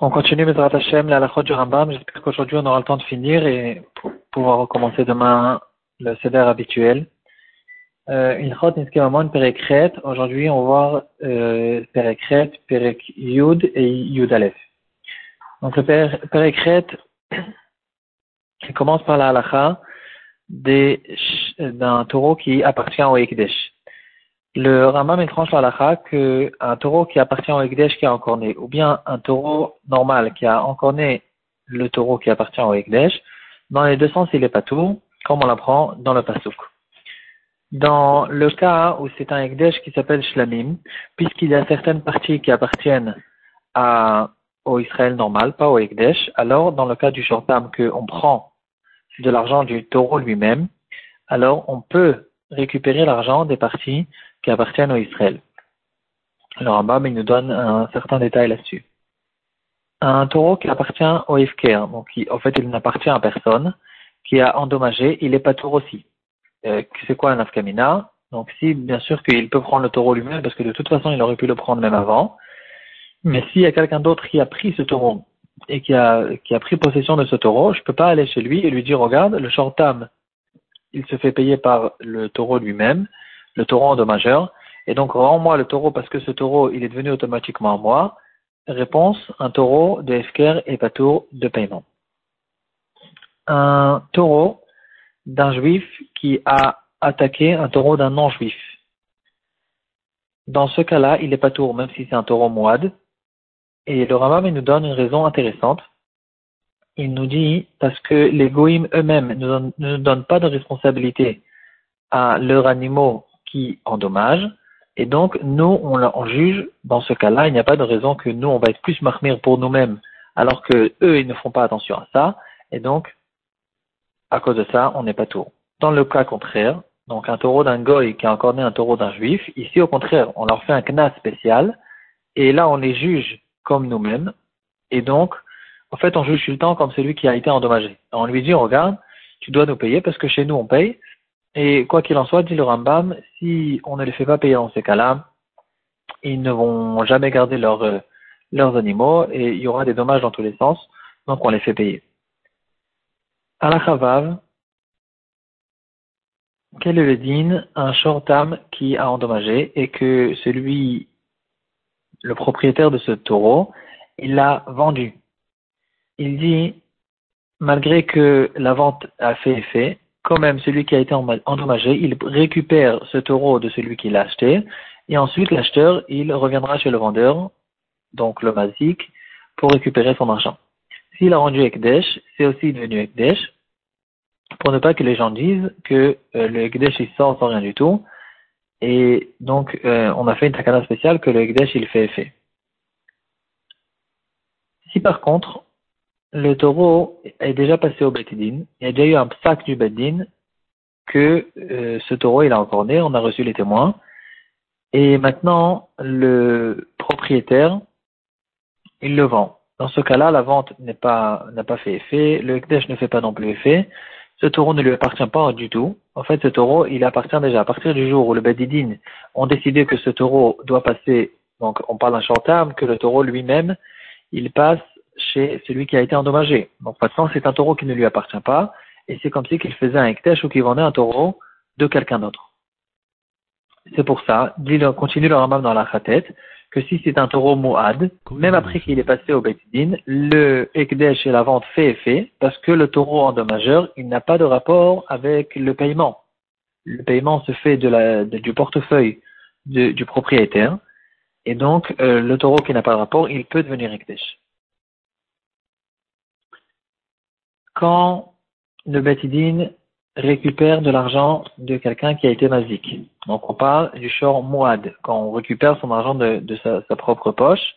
On continue Bezrat Hashem, la halachot du Rambam. J'espère qu'aujourd'hui on aura le temps de finir et pouvoir recommencer demain le seder habituel. Euh, une chot niskemamon perekret. Aujourd'hui on va voir euh, perekret, perek yud et yud aleph. Donc le perekret commence par la halacha d'un taureau qui appartient au Ekdesh. Le Rambam étrange la que qu'un taureau qui appartient au Ekdesh qui a encore né, ou bien un taureau normal qui a encore né le taureau qui appartient au Ekdesh, dans les deux sens, il est pas tout, comme on l'apprend dans le Pasuk. Dans le cas où c'est un Ekdesh qui s'appelle Shlamim, puisqu'il y a certaines parties qui appartiennent à, au Israël normal, pas au Ekdesh, alors dans le cas du Shortam qu'on prend de l'argent du taureau lui-même, alors on peut récupérer l'argent des parties qui appartiennent au Israël. Alors Rambam, il nous donne un certain détail là-dessus. Un taureau qui appartient au Ifker, donc qui, en fait il n'appartient à personne, qui a endommagé, il est pas tour aussi. Euh, c'est quoi un afkamina? Donc si, bien sûr qu'il peut prendre le taureau lui-même, parce que de toute façon il aurait pu le prendre même avant, mais s'il y a quelqu'un d'autre qui a pris ce taureau et qui a, qui a pris possession de ce taureau, je peux pas aller chez lui et lui dire, regarde, le shortam, il se fait payer par le taureau lui-même, le taureau endommageur, et donc rends-moi le taureau parce que ce taureau, il est devenu automatiquement à moi. Réponse, un taureau de Efker et pas tour de paiement. Un taureau d'un juif qui a attaqué un taureau d'un non-juif. Dans ce cas-là, il est pas tour, même si c'est un taureau moide. Et le Rambam nous donne une raison intéressante. Il nous dit, parce que les goïms eux-mêmes ne donnent pas de responsabilité à leurs animaux qui endommage. Et donc, nous, on, juge, dans ce cas-là, il n'y a pas de raison que nous, on va être plus marmire pour nous-mêmes, alors que eux, ils ne font pas attention à ça. Et donc, à cause de ça, on n'est pas tout. Dans le cas contraire, donc un taureau d'un goy qui a encore né un taureau d'un juif, ici, au contraire, on leur fait un knas spécial, et là, on les juge comme nous-mêmes. Et donc, en fait, on juge temps comme celui qui a été endommagé. On lui dit, regarde, tu dois nous payer parce que chez nous, on paye, et quoi qu'il en soit, dit le Rambam, si on ne les fait pas payer dans ces cas-là, ils ne vont jamais garder euh, leurs animaux et il y aura des dommages dans tous les sens, donc on les fait payer. À la Chavav, quel est le din Un shortam qui a endommagé et que celui, le propriétaire de ce taureau, il l'a vendu? Il dit, malgré que la vente a fait effet, quand même celui qui a été endommagé, il récupère ce taureau de celui qui l'a acheté, et ensuite l'acheteur, il reviendra chez le vendeur, donc le mazik, pour récupérer son argent. S'il a rendu Ekdesh, c'est aussi devenu Ekdesh, pour ne pas que les gens disent que euh, le Ekdesh il sort sans rien du tout, et donc euh, on a fait une takana spéciale que le Ekdesh il fait effet. Si par contre, le taureau est déjà passé au Betidin. Il y a déjà eu un sac du Bedin que euh, ce taureau il a encore né, on a reçu les témoins. Et maintenant, le propriétaire, il le vend. Dans ce cas-là, la vente n'a pas fait effet, le Ekdesh ne fait pas non plus effet, ce taureau ne lui appartient pas du tout. En fait, ce taureau, il appartient déjà. À partir du jour où le Bedidin ont décidé que ce taureau doit passer, donc on parle d'un short que le taureau lui-même, il passe chez celui qui a été endommagé. Donc maintenant, c'est un taureau qui ne lui appartient pas, et c'est comme si qu'il faisait un ektesh ou qu'il vendait un taureau de quelqu'un d'autre. C'est pour ça, dit continue le Rambam dans la khatet, que si c'est un taureau mouad, même après qu'il est passé au Betidin, le ekdesh et la vente fait effet, parce que le taureau endommageur, il n'a pas de rapport avec le paiement. Le paiement se fait de la, du portefeuille du propriétaire, et donc euh, le taureau qui n'a pas de rapport, il peut devenir ekdesh. Quand le Betidin récupère de l'argent de quelqu'un qui a été mazik. Donc on parle du shor mouad, quand on récupère son argent de, sa, propre poche,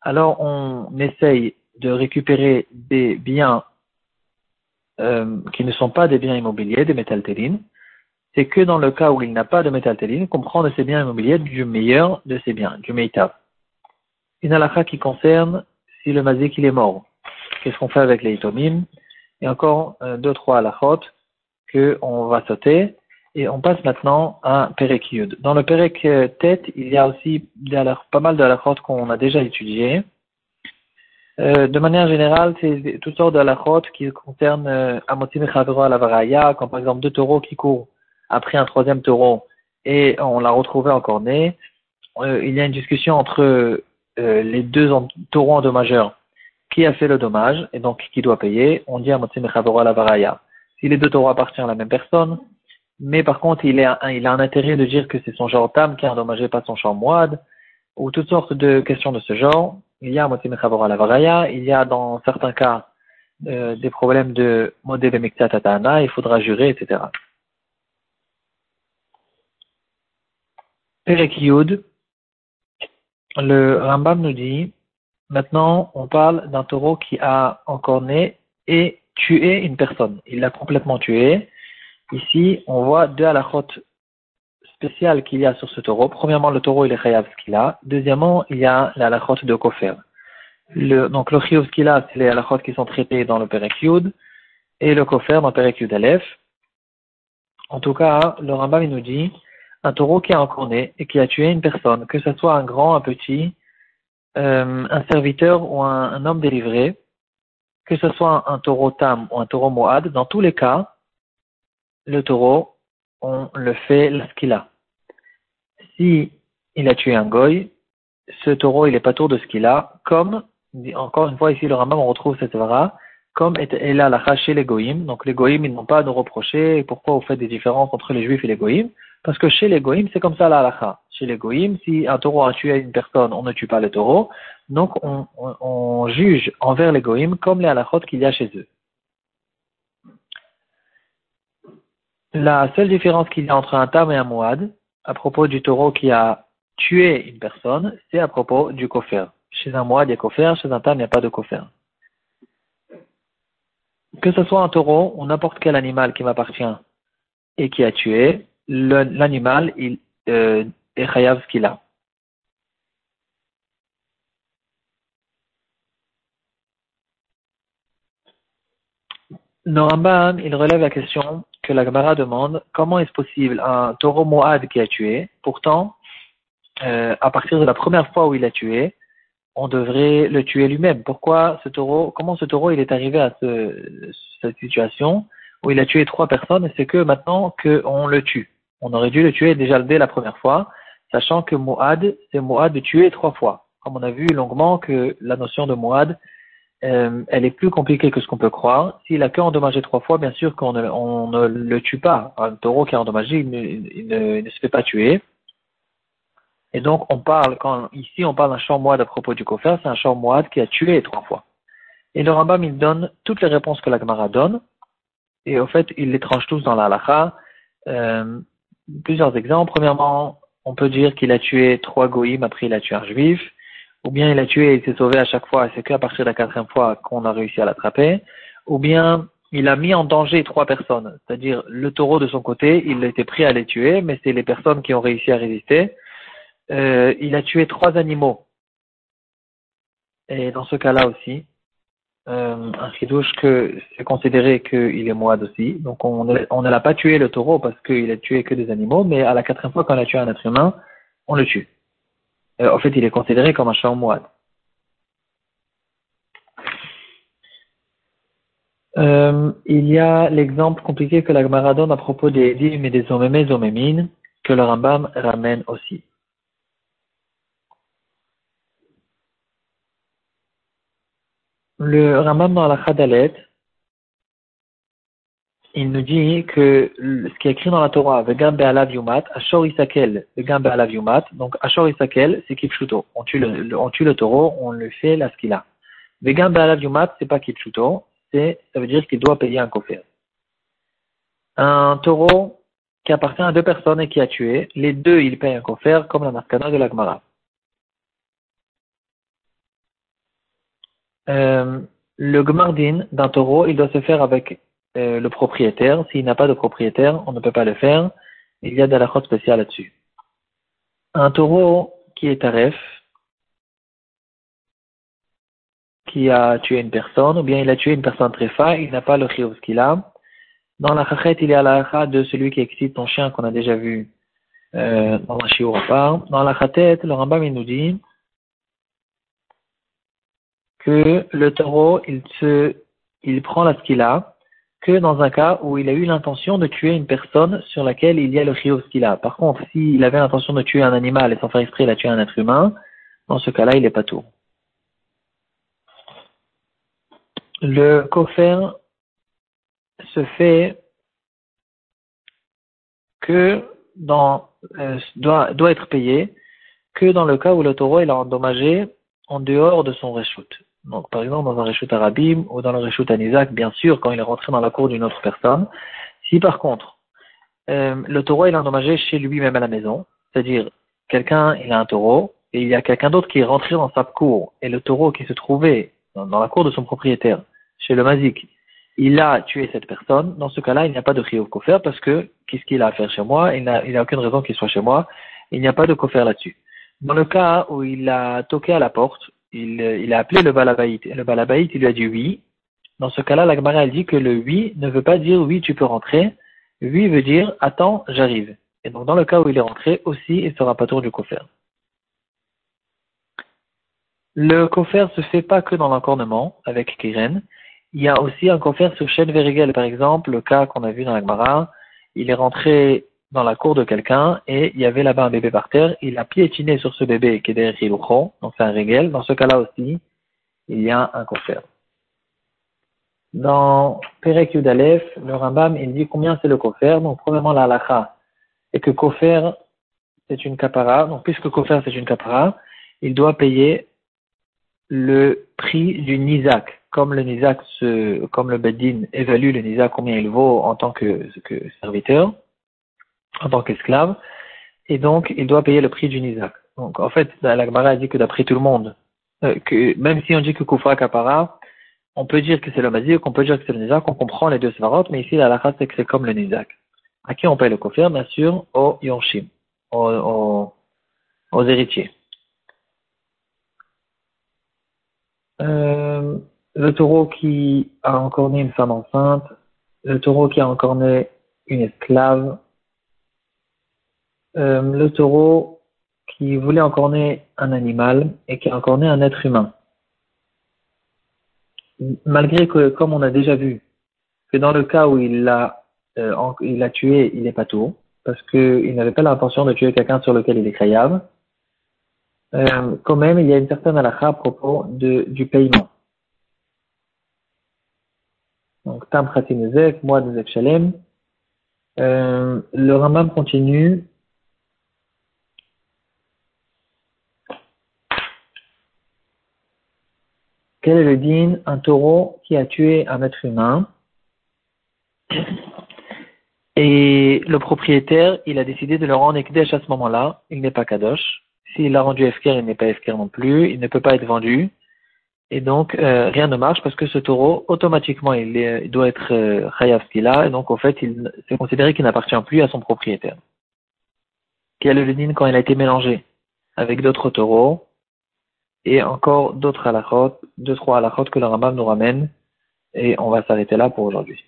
alors on essaye de récupérer des biens euh, qui ne sont pas des biens immobiliers, des métaltélines. C'est que dans le cas où il n'a pas de métaltéline qu'on prend de ces biens immobiliers du meilleur de ces biens, du meitav. Une halakha qui concerne si le mazik il est mort. Qu'est-ce qu'on fait avec les itomim? Et encore euh, deux, trois halachot qu'on va sauter. Et on passe maintenant à Perek Yud. Dans le Perek Tête, il y a aussi pas mal de halachot qu'on a déjà étudié. Euh, de manière générale, c'est toutes sortes de halachot qui concernent euh, Amotim à la Varaya, comme par exemple deux taureaux qui courent après un troisième taureau et on l'a retrouvé encore né. Euh, il y a une discussion entre euh, les deux taureaux endommageurs. Qui a fait le dommage et donc qui doit payer On dit à la Varaya. Si les deux taureaux appartiennent à la même personne, mais par contre, il, a un intérêt de dire que c'est son genre tam qui a endommagé, pas son champ moide, ou toutes sortes de questions de ce genre. Il y a à la varaya, il y a dans certains cas euh, des problèmes de modèle tatana, il faudra jurer, etc. Perek le Rambam nous dit, maintenant on parle d'un taureau qui a encore né et tué une personne. Il l'a complètement tué, Ici, on voit deux halachot spéciales qu'il y a sur ce taureau. Premièrement, le taureau, il est chayav ce qu'il a. Deuxièmement, il y a la halachot de kofer. Donc, le chayav qu'il a, c'est les halachot qui sont traités dans le Perek et le kofer dans le Perek Yud. En tout cas, le Rambam, nous dit, un taureau qui a encore né et qui a tué une personne, que ce soit un grand, un petit, euh, un serviteur ou un, un, homme délivré, que ce soit un, taureau tam ou un taureau moad, dans tous les cas, le taureau, on le fait ce qu'il a. Si il a tué un goy, ce taureau, il est pas tour de ce qu'il a, comme, encore une fois, ici, le Rambam, on retrouve cette vara, comme est là la chez les goïms. Donc, les goïms, ils n'ont pas à nous reprocher pourquoi vous faites des différences entre les juifs et les goïms. Parce que chez les goïms, c'est comme ça la. Chez les goïms, si un taureau a tué une personne, on ne tue pas le taureau. Donc, on, juge envers les goïms comme les halachot qu'il y a chez eux. La seule différence qu'il y a entre un tam et un mouad, à propos du taureau qui a tué une personne, c'est à propos du kofer. Chez un mouad, il y a kofer, chez un tam, il n'y a pas de kofer. Que ce soit un taureau ou n'importe quel animal qui m'appartient et qui a tué, l'animal, il euh, est chayav ce qu'il a. Le il relève la question que la Gemara demande comment est-ce possible un taureau Moad qui a tué, pourtant, euh, à partir de la première fois où il a tué, on devrait le tuer lui-même. Pourquoi ce taureau, comment ce taureau il est arrivé à ce, cette situation où il a tué trois personnes et c'est que maintenant qu'on le tue? On aurait dû le tuer déjà dès la première fois, sachant que Moad, c'est Moad de tuer trois fois. Comme on a vu longuement que la notion de Moad, euh, elle est plus compliquée que ce qu'on peut croire. S'il a que endommagé trois fois, bien sûr qu'on ne, le tue pas. Un taureau qui a endommagé, il ne, se fait pas tuer. Et donc, on parle, ici on parle d'un champ moide à propos du kofer, c'est un champ moide qui a tué trois fois. Et le Rambam, il donne toutes les réponses que la Gemara donne. Et au fait, il les tranche tous dans la halakha. Euh, plusieurs exemples. Premièrement, on peut dire qu'il a tué trois goïms, après il a tué un juif ou bien il a tué et il s'est sauvé à chaque fois, c'est qu'à partir de la quatrième fois qu'on a réussi à l'attraper, ou bien il a mis en danger trois personnes, c'est-à-dire le taureau de son côté, il était prêt à les tuer, mais c'est les personnes qui ont réussi à résister. Euh, il a tué trois animaux. Et dans ce cas-là aussi, euh, un skidouche que c'est considéré qu'il est moide aussi. Donc on, ne l'a pas tué le taureau parce qu'il a tué que des animaux, mais à la quatrième fois qu'on a tué un être humain, on le tue. Euh, en fait, il est considéré comme un champ moine. Euh, il y a l'exemple compliqué que la Gemara donne à propos des dîmes et des omémés omémines, que le Rambam ramène aussi. Le Rambam dans la Khadalet, il nous dit que ce qui est écrit dans la Torah, Vegam Be'alav Yumat, Ashor Isakel, Vegam Be'alav Yumat, donc Ashor Isakel, c'est Kipchuto. On tue le, on le taureau, on le fait là ce qu'il a. Vegam Be'alav Yumat, c'est pas Kipchuto, ça veut dire qu'il doit payer un kofer. Un taureau qui appartient à deux personnes et qui a tué, les deux, ils payent un kofer, comme la marcana de l'Agmara. Le gmardin d'un taureau, il doit se faire avec euh, le propriétaire. S'il n'a pas de propriétaire, on ne peut pas le faire. Il y a de la spéciale là-dessus. Un taureau qui est taref, qui a tué une personne, ou bien il a tué une personne très tréfa, il n'a pas le chiyuv qu'il a. Dans la chachet, il y a la de celui qui excite ton chien qu'on a déjà vu euh, dans à part. Dans la chatet, le Rambam il nous dit que le taureau, il se, il prend la skila que dans un cas où il a eu l'intention de tuer une personne sur laquelle il y a le rio skila. Par contre, s'il avait l'intention de tuer un animal et sans faire exprès, il a tué un être humain, dans ce cas-là, il n'est pas tout. Le cofer se fait que dans, euh, doit, doit être payé que dans le cas où le taureau est endommagé en dehors de son reshoot. Donc, par exemple, dans un reshoot arabim ou dans le reshoot anizak, bien sûr, quand il est rentré dans la cour d'une autre personne. Si par contre, euh, le taureau est endommagé chez lui-même à la maison, c'est-à-dire quelqu'un, il a un taureau, et il y a quelqu'un d'autre qui est rentré dans sa cour, et le taureau qui se trouvait dans, la cour de son propriétaire, chez le mazik, il a tué cette personne, dans ce cas-là, il n'y a pas de chiyuv kofer parce que qu'est-ce qu'il a à faire chez moi? Il n'a aucune raison qu'il soit chez moi. Il n'y a pas de kofer là-dessus. Dans le cas où il a toqué à la porte, il, il a appelé le balabaït. Et le balabaït, il lui a dit oui. Dans ce cas-là, la Gemara, dit que le oui ne veut pas dire oui, tu peux rentrer. Oui veut dire attends, j'arrive. Et donc, dans le cas où il est rentré, aussi, il sera pas tour du kofer. Le kofer se fait pas que dans l'encornement, avec Kiren. Il y a aussi un kofer sur chaîne Verigel, par exemple, le cas qu'on a vu dans la Gemara. Il est rentré dans la cour de quelqu'un et il y avait là-bas un bébé par terre. Il a piétiné sur ce bébé qui est derrière Hiluchon, donc c'est un régel. Dans ce cas-là aussi, il y a un kofer. Dans Perek Yudalef, le Rambam, il dit combien c'est le kofer. Donc, premièrement, la halacha et que kofer, c'est une kapara. Donc, puisque kofer, c'est une kapara, il doit payer le prix du nizak. Comme le nizak, comme le bedin évalue le nizak combien il vaut en tant que serviteur, en tant qu'esclave, et donc il doit payer le prix du nizak. Donc en fait, la dit que d'après tout le monde, euh, que même si on dit que Kufra Kapara, on peut dire que c'est le mazik, on peut dire que c'est le nizak, on comprend les deux svarot, mais ici la lacha c'est que c'est comme le nizak. À qui on paye le kofir? Bien sûr, aux yonshim, aux, aux, héritiers. Euh, le taureau qui a encore né une femme enceinte, le taureau qui a encore né une esclave, le taureau qui voulait encorner un animal et qui a un être humain. Malgré que, comme on a déjà vu, que dans le cas où il l'a euh, il a tué, il n'est pas tout, parce qu'il n'avait pas l'intention de tuer quelqu'un sur lequel il est khayab. Euh, quand même, il y a une certaine halakha à propos de, du paiement. Donc, Tam Khatinezek, moi de Shalem. Euh, le Rambam continue Quel est le din Un taureau qui a tué un être humain. Et le propriétaire, il a décidé de le rendre Ekdesh à ce moment-là. Il n'est pas Kadosh. S'il l'a rendu Efker, il n'est pas Efker non plus. Il ne peut pas être vendu. Et donc, euh, rien ne marche parce que ce taureau, automatiquement, il, doit être euh, Chayav Et donc, au fait, il c'est considéré qu'il n'appartient plus à son propriétaire. Quel est le din quand il a été mélangé avec d'autres taureaux et encore d'autres halachot, deux, trois halachot que le Rambam nous ramène, et on va s'arrêter là pour aujourd'hui.